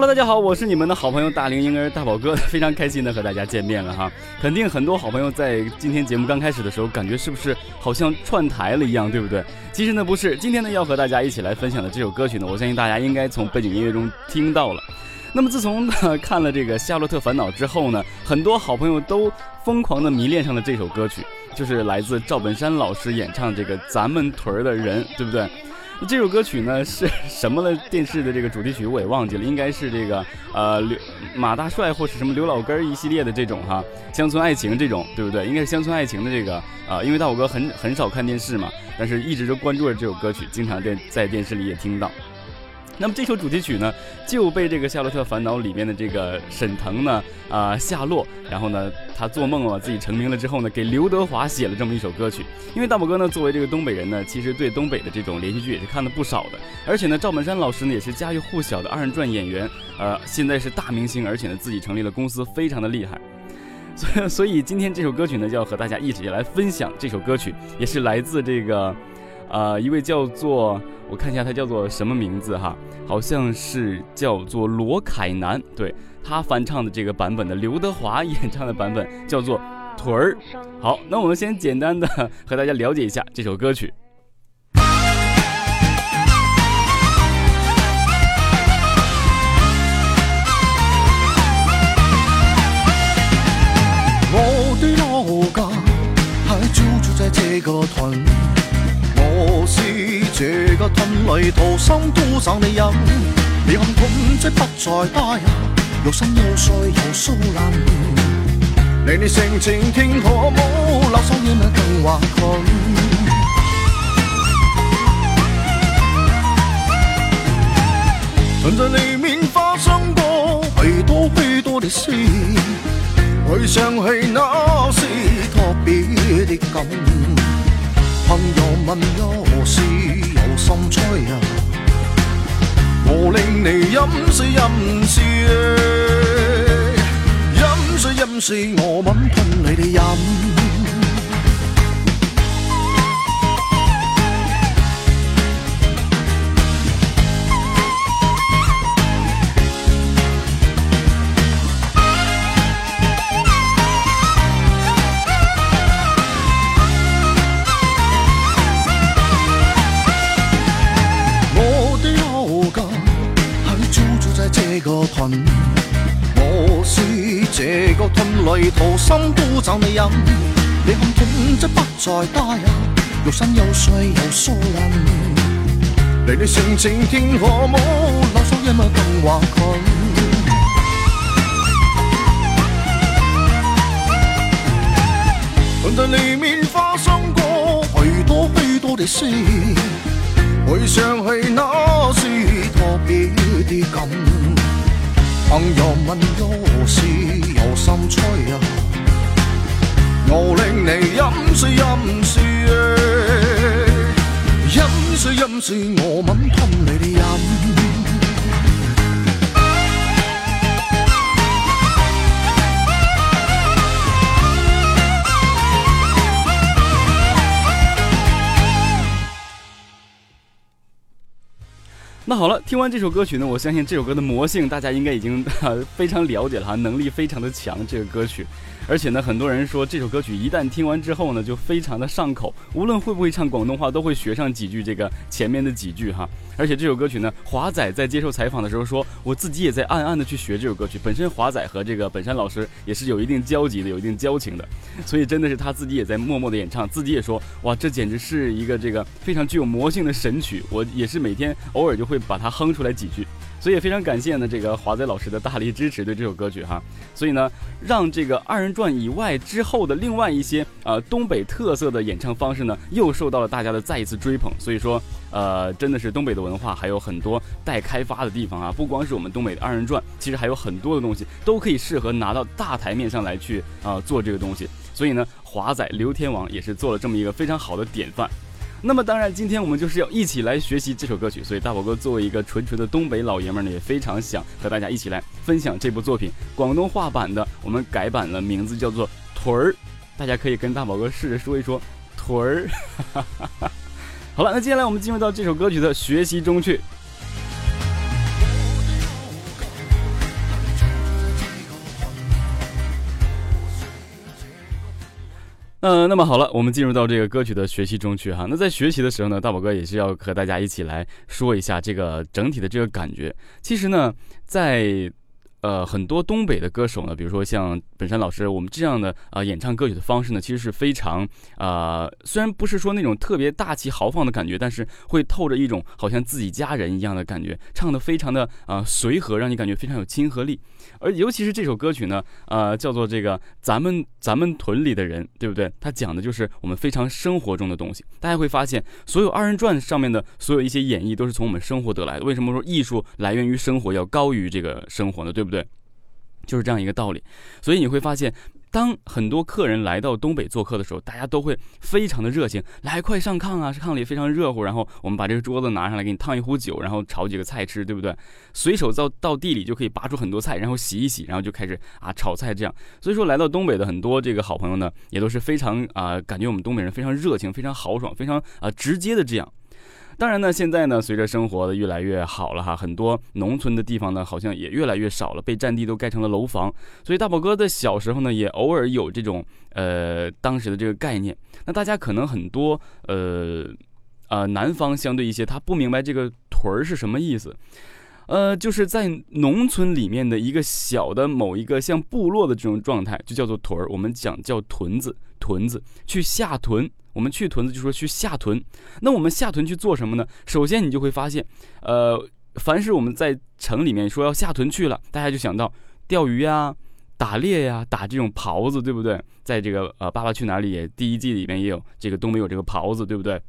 Hello，大家好，我是你们的好朋友大龄婴儿大宝哥，非常开心的和大家见面了哈。肯定很多好朋友在今天节目刚开始的时候，感觉是不是好像串台了一样，对不对？其实呢不是，今天呢要和大家一起来分享的这首歌曲呢，我相信大家应该从背景音乐中听到了。那么自从看了这个《夏洛特烦恼》之后呢，很多好朋友都疯狂的迷恋上了这首歌曲，就是来自赵本山老师演唱这个《咱们屯儿的人》，对不对？这首歌曲呢是什么的电视的这个主题曲我也忘记了，应该是这个呃刘马大帅或是什么刘老根一系列的这种哈乡村爱情这种对不对？应该是乡村爱情的这个啊，因为大虎哥很很少看电视嘛，但是一直都关注着这首歌曲，经常在在电视里也听到。那么这首主题曲呢，就被这个《夏洛特烦恼》里面的这个沈腾呢，啊夏洛，然后呢他做梦啊自己成名了之后呢，给刘德华写了这么一首歌曲。因为大宝哥呢作为这个东北人呢，其实对东北的这种连续剧也是看的不少的，而且呢赵本山老师呢也是家喻户晓的二人转演员，呃现在是大明星，而且呢自己成立了公司，非常的厉害。所以所以今天这首歌曲呢，就要和大家一起来分享这首歌曲，也是来自这个。呃，一位叫做我看一下他叫做什么名字哈，好像是叫做罗凯南，对他翻唱的这个版本的刘德华演唱的版本叫做腿儿。好，那我们先简单的和大家了解一下这首歌曲。我的老家还就住在这个屯。这个屯里土生土长的人，你看屯即不再大呀，有山有水有树林，你的性情听可冇，老少爷们更话困。屯在里面发生过许多许多的事，回想起那是特别的感。朋友问我是有心吹啊，我令你饮水饮水，饮水饮水，我吻喷你的饮。屯里土生土长的人，你看屯即不再大呀，有山有水有树林，你的性情天可冇，老少爷们更话困。屯在里面发生过许多许多的事，回想起那是特别的感。朋友问我是有心吹啊，我令你饮水饮水，饮水饮水，我吻喷你的饮。那好了，听完这首歌曲呢，我相信这首歌的魔性大家应该已经 非常了解了哈，能力非常的强。这个歌曲。而且呢，很多人说这首歌曲一旦听完之后呢，就非常的上口，无论会不会唱广东话，都会学上几句这个前面的几句哈。而且这首歌曲呢，华仔在接受采访的时候说，我自己也在暗暗的去学这首歌曲。本身华仔和这个本山老师也是有一定交集的，有一定交情的，所以真的是他自己也在默默的演唱，自己也说，哇，这简直是一个这个非常具有魔性的神曲，我也是每天偶尔就会把它哼出来几句。所以也非常感谢呢，这个华仔老师的大力支持对这首歌曲哈。所以呢，让这个二人转以外之后的另外一些呃东北特色的演唱方式呢，又受到了大家的再一次追捧。所以说，呃，真的是东北的文化还有很多待开发的地方啊。不光是我们东北的二人转，其实还有很多的东西都可以适合拿到大台面上来去啊做这个东西。所以呢，华仔刘天王也是做了这么一个非常好的典范。那么当然，今天我们就是要一起来学习这首歌曲，所以大宝哥作为一个纯纯的东北老爷们呢，也非常想和大家一起来分享这部作品，广东话版的，我们改版了，名字叫做《屯儿》，大家可以跟大宝哥试着说一说“屯儿”。好了，那接下来我们进入到这首歌曲的学习中去。嗯，那么好了，我们进入到这个歌曲的学习中去哈。那在学习的时候呢，大宝哥也是要和大家一起来说一下这个整体的这个感觉。其实呢，在呃很多东北的歌手呢，比如说像本山老师，我们这样的啊演唱歌曲的方式呢，其实是非常啊，虽然不是说那种特别大气豪放的感觉，但是会透着一种好像自己家人一样的感觉，唱的非常的啊随和，让你感觉非常有亲和力。而尤其是这首歌曲呢，呃，叫做这个咱们咱们屯里的人，对不对？它讲的就是我们非常生活中的东西。大家会发现，所有二人转上面的所有一些演绎，都是从我们生活得来的。为什么说艺术来源于生活，要高于这个生活呢？对不？对就是这样一个道理。所以你会发现。当很多客人来到东北做客的时候，大家都会非常的热情，来快上炕啊！炕里非常热乎，然后我们把这个桌子拿上来，给你烫一壶酒，然后炒几个菜吃，对不对？随手到到地里就可以拔出很多菜，然后洗一洗，然后就开始啊炒菜这样。所以说来到东北的很多这个好朋友呢，也都是非常啊，感觉我们东北人非常热情，非常豪爽，非常啊直接的这样。当然呢，现在呢，随着生活的越来越好了哈，很多农村的地方呢，好像也越来越少了，被占地都盖成了楼房。所以大宝哥的小时候呢，也偶尔有这种呃当时的这个概念。那大家可能很多呃呃南方相对一些，他不明白这个屯儿是什么意思。呃，就是在农村里面的一个小的某一个像部落的这种状态，就叫做屯儿。我们讲叫屯子，屯子去下屯。我们去屯子就说去下屯，那我们下屯去做什么呢？首先你就会发现，呃，凡是我们在城里面说要下屯去了，大家就想到钓鱼呀、打猎呀、打这种狍子，对不对？在这个呃《爸爸去哪儿》里第一季里面也有这个东北有这个狍子，对不对？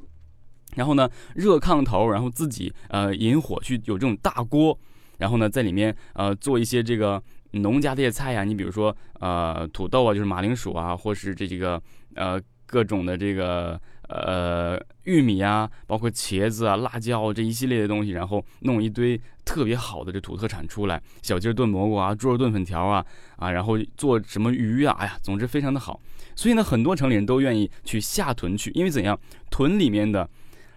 然后呢，热炕头，然后自己呃引火去有这种大锅，然后呢在里面呃做一些这个农家这些菜呀，你比如说呃土豆啊，就是马铃薯啊，或是这这个呃。各种的这个呃玉米啊，包括茄子啊、辣椒这一系列的东西，然后弄一堆特别好的这土特产出来，小鸡炖蘑菇啊，猪肉炖粉条啊，啊，然后做什么鱼啊，哎呀，总之非常的好。所以呢，很多城里人都愿意去下屯去，因为怎样，屯里面的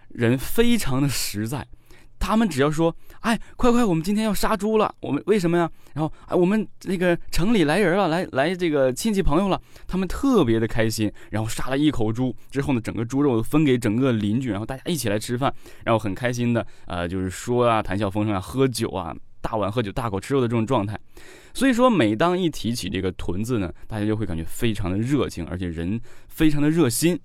人非常的实在。他们只要说：“哎，快快，我们今天要杀猪了。”我们为什么呀？然后，哎，我们那个城里来人了，来来这个亲戚朋友了，他们特别的开心。然后杀了一口猪之后呢，整个猪肉分给整个邻居，然后大家一起来吃饭，然后很开心的，呃，就是说啊，谈笑风生啊，喝酒啊，大碗喝酒，大口吃肉的这种状态。所以说，每当一提起这个屯子呢，大家就会感觉非常的热情，而且人非常的热心。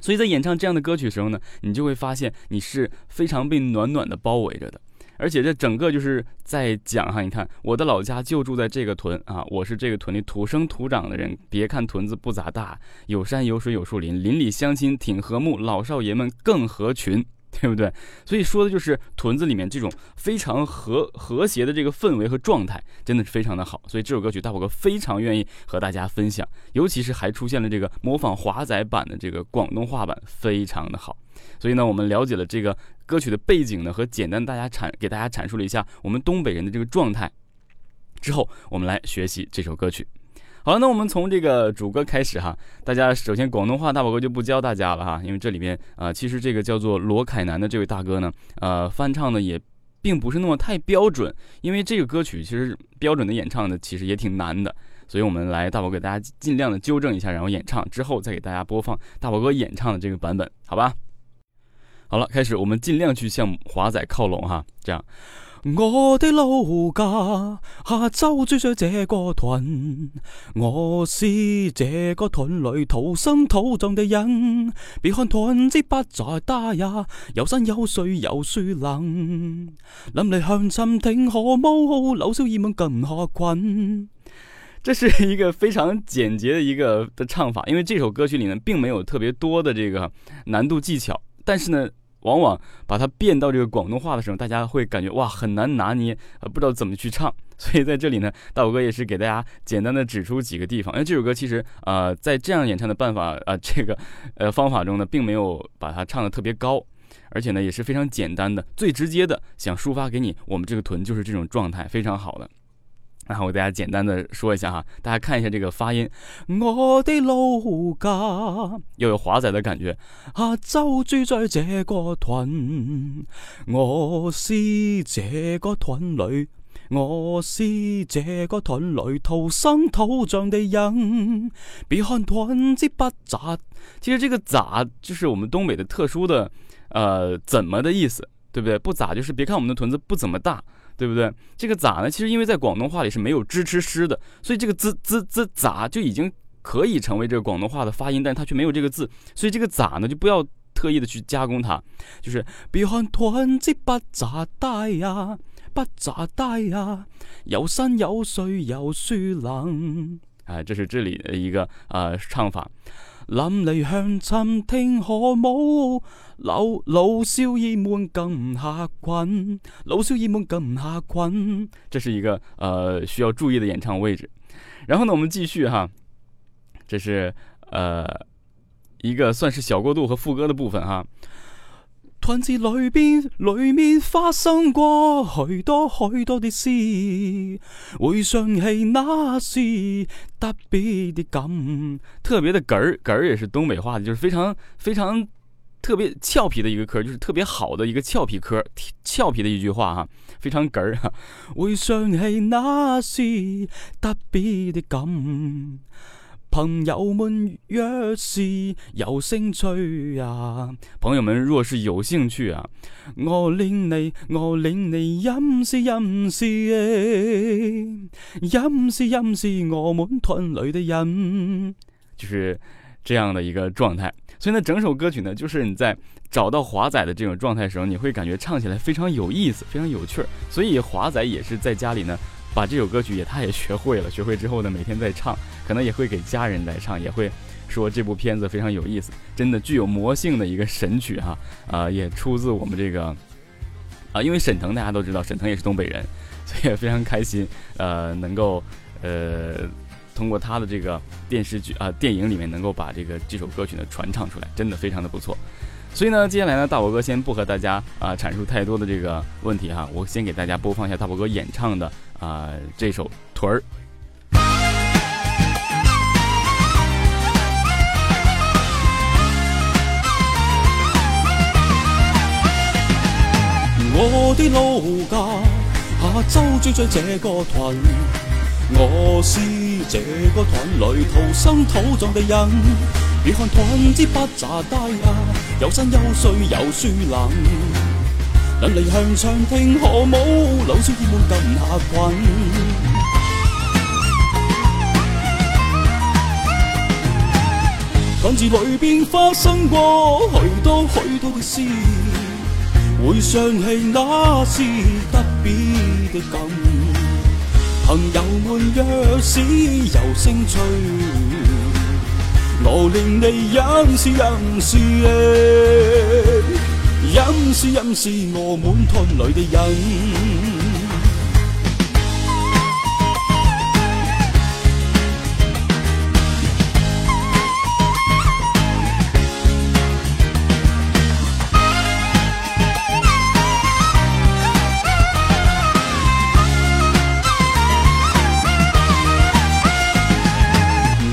所以在演唱这样的歌曲时候呢，你就会发现你是非常被暖暖的包围着的，而且这整个就是在讲哈，你看我的老家就住在这个屯啊，我是这个屯里土生土长的人。别看屯子不咋大，有山有水有树林，邻里乡亲挺和睦，老少爷们更合群。对不对？所以说的就是屯子里面这种非常和和谐的这个氛围和状态，真的是非常的好。所以这首歌曲大宝哥非常愿意和大家分享，尤其是还出现了这个模仿华仔版的这个广东话版，非常的好。所以呢，我们了解了这个歌曲的背景呢，和简单大家阐给大家阐述了一下我们东北人的这个状态之后，我们来学习这首歌曲。好了，那我们从这个主歌开始哈。大家首先广东话大宝哥就不教大家了哈，因为这里边啊，其实这个叫做罗凯南的这位大哥呢，呃，翻唱的也。并不是那么太标准，因为这个歌曲其实标准的演唱呢，其实也挺难的。所以我们来大宝给大家尽量的纠正一下，然后演唱之后再给大家播放大宝哥演唱的这个版本，好吧？好了，开始，我们尽量去向华仔靠拢哈，这样。我的老家下州住在这个屯，我是这个屯里土生土长的人。别看屯子不再大呀，有山有水有树林，淋漓向亲挺和睦，老少兒們更下群。这是一个非常简洁的一个的唱法，因为这首歌曲里呢，并没有特别多的这个难度技巧，但是呢。往往把它变到这个广东话的时候，大家会感觉哇很难拿捏，呃不知道怎么去唱。所以在这里呢，大宝哥也是给大家简单的指出几个地方。因为这首歌其实呃在这样演唱的办法啊这个呃方法中呢，并没有把它唱的特别高，而且呢也是非常简单的，最直接的想抒发给你，我们这个臀就是这种状态，非常好的。然后我给大家简单的说一下哈，大家看一下这个发音，我的老家又有华仔的感觉。啊，就住在这个屯，我是这个屯里，我是这个屯里土生土长的人。别看屯子不咋，其实这个咋就是我们东北的特殊的呃怎么的意思，对不对？不咋就是别看我们的屯子不怎么大。对不对？这个咋呢？其实因为在广东话里是没有支持诗的，所以这个滋滋滋咋就已经可以成为这个广东话的发音，但它却没有这个字，所以这个咋呢就不要特意的去加工它，就是别看团子不咋大呀，不咋大呀，有山有水有树林，啊，这是这里的一个呃唱法。淋漓向尋聽河舞，老老少兒們更下困，老少兒們更下困。这是一个呃需要注意的演唱位置。然后呢，我们继续哈，这是呃一个算是小过渡和副歌的部分哈。团子里边，里面发生过许多许多的事，回想起那时特别的感，特别的哏儿，哏儿也是东北话的，就是非常非常特别俏皮的一个嗑，就是特别好的一个俏皮嗑，俏皮的一句话哈，非常哏儿哈。回想起那时特别的感。朋友们若是有兴趣啊，朋友们若是有兴趣啊，我领你，我领你饮是饮是，饮是饮是我们团里的人，就是这样的一个状态。所以呢，整首歌曲呢，就是你在找到华仔的这种状态时候，你会感觉唱起来非常有意思，非常有趣儿。所以华仔也是在家里呢。把这首歌曲也他也学会了，学会之后呢，每天在唱，可能也会给家人来唱，也会说这部片子非常有意思，真的具有魔性的一个神曲哈啊，也出自我们这个啊，因为沈腾大家都知道，沈腾也是东北人，所以也非常开心，呃，能够呃通过他的这个电视剧啊电影里面能够把这个这首歌曲呢传唱出来，真的非常的不错。所以呢，接下来呢，大宝哥先不和大家啊阐述太多的这个问题哈，我先给大家播放一下大宝哥演唱的。啊，这首屯儿。我的老家下周住在这个屯，我是这个屯里土生土长的人。别看屯子不咋大呀，有山有水有树林。人离向长听河舞，老少儿们更下群。团子里边发生过许多许多的事，回想起那时特别的感。朋友们若是有兴趣，我令你认识认识。饮是饮是我满团里的人，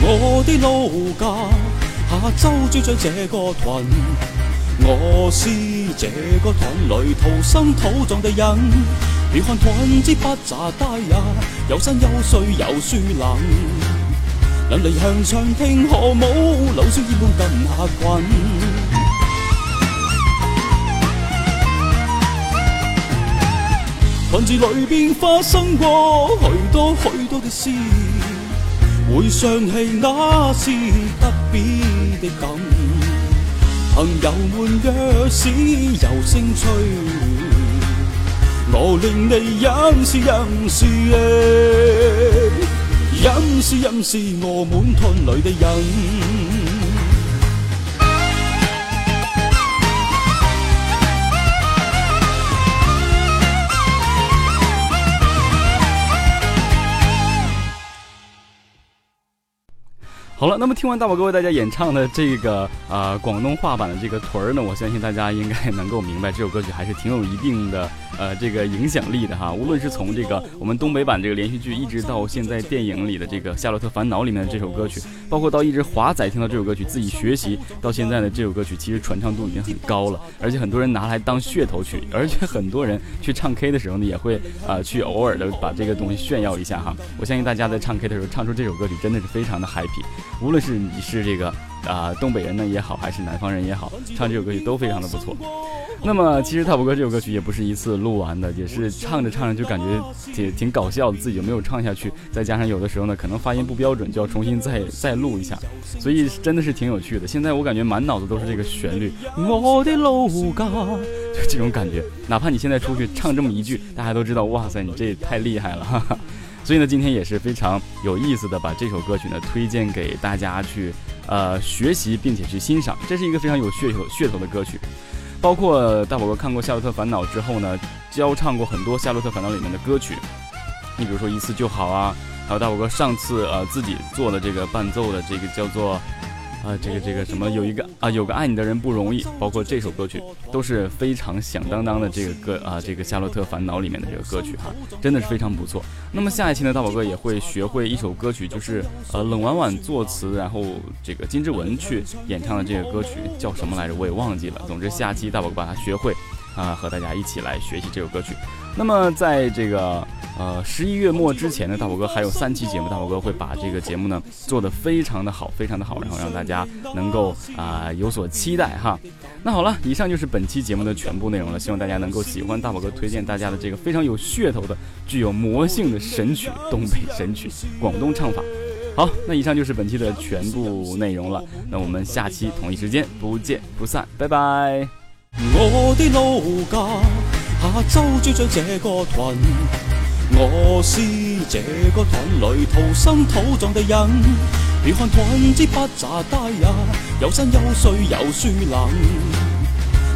我的老家下州住在这个屯。我是这个团里土生土长的人，别看团子不咋大呀，有山有水有树林。能离乡唱听何舞，老少烟般跟下群。群字里边发生过许多许多的事，回想起那是特别的感。朋友们若是有兴趣，我令你认识认识。认识认识我满吞里的人。好了，那么听完大宝哥为大家演唱的这个呃广东话版的这个屯儿呢，我相信大家应该能够明白这首歌曲还是挺有一定的呃这个影响力的哈。无论是从这个我们东北版这个连续剧，一直到现在电影里的这个《夏洛特烦恼》里面的这首歌曲，包括到一直华仔听到这首歌曲自己学习到现在的这首歌曲，其实传唱度已经很高了，而且很多人拿来当噱头曲，而且很多人去唱 K 的时候呢，也会啊去偶尔的把这个东西炫耀一下哈。我相信大家在唱 K 的时候唱出这首歌曲，真的是非常的 happy。无论是你是这个啊东北人呢也好，还是南方人也好，唱这首歌曲都非常的不错。那么其实大伯哥这首歌曲也不是一次录完的，也是唱着唱着就感觉挺挺搞笑的，自己就没有唱下去。再加上有的时候呢，可能发音不标准，就要重新再再录一下，所以真的是挺有趣的。现在我感觉满脑子都是这个旋律，我的老家，就这种感觉。哪怕你现在出去唱这么一句，大家都知道，哇塞，你这也太厉害了。哈哈。所以呢，今天也是非常有意思的，把这首歌曲呢推荐给大家去呃学习，并且去欣赏。这是一个非常有噱头噱头的歌曲。包括大宝哥看过《夏洛特烦恼》之后呢，教唱过很多《夏洛特烦恼》里面的歌曲。你比如说《一次就好》啊，还有大宝哥上次呃自己做的这个伴奏的这个叫做。啊，这个这个什么，有一个啊，有个爱你的人不容易，包括这首歌曲都是非常响当当的这个歌啊，这个《夏洛特烦恼》里面的这个歌曲哈，真的是非常不错。那么下一期呢，大宝哥也会学会一首歌曲，就是呃冷婉婉作词，然后这个金志文去演唱的这个歌曲叫什么来着？我也忘记了。总之下期大宝哥把它学会啊，和大家一起来学习这首歌曲。那么在这个。呃，十一月末之前呢，大宝哥还有三期节目，大宝哥会把这个节目呢做得非常的好，非常的好，然后让大家能够啊有所期待哈。那好了，以上就是本期节目的全部内容了，希望大家能够喜欢大宝哥推荐大家的这个非常有噱头的、具有魔性的神曲——东北神曲广东唱法。好，那以上就是本期的全部内容了，那我们下期同一时间不见不散，拜拜。我的老家下周追着这个团。我是这个团里土生土长的人，别看团子不咋大呀，有山有水有树林。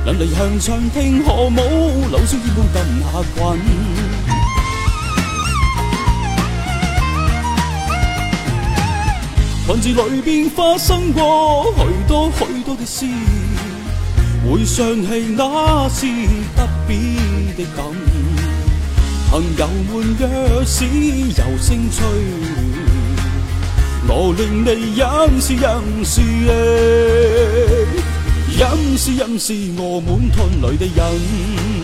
能离乡唱听何舞，老少烟般跟下群。群字里边发生过许多许多的事，回想起那是特别的感。朋友们若是有兴趣，我令你认识认识，认识认识我满团里的人。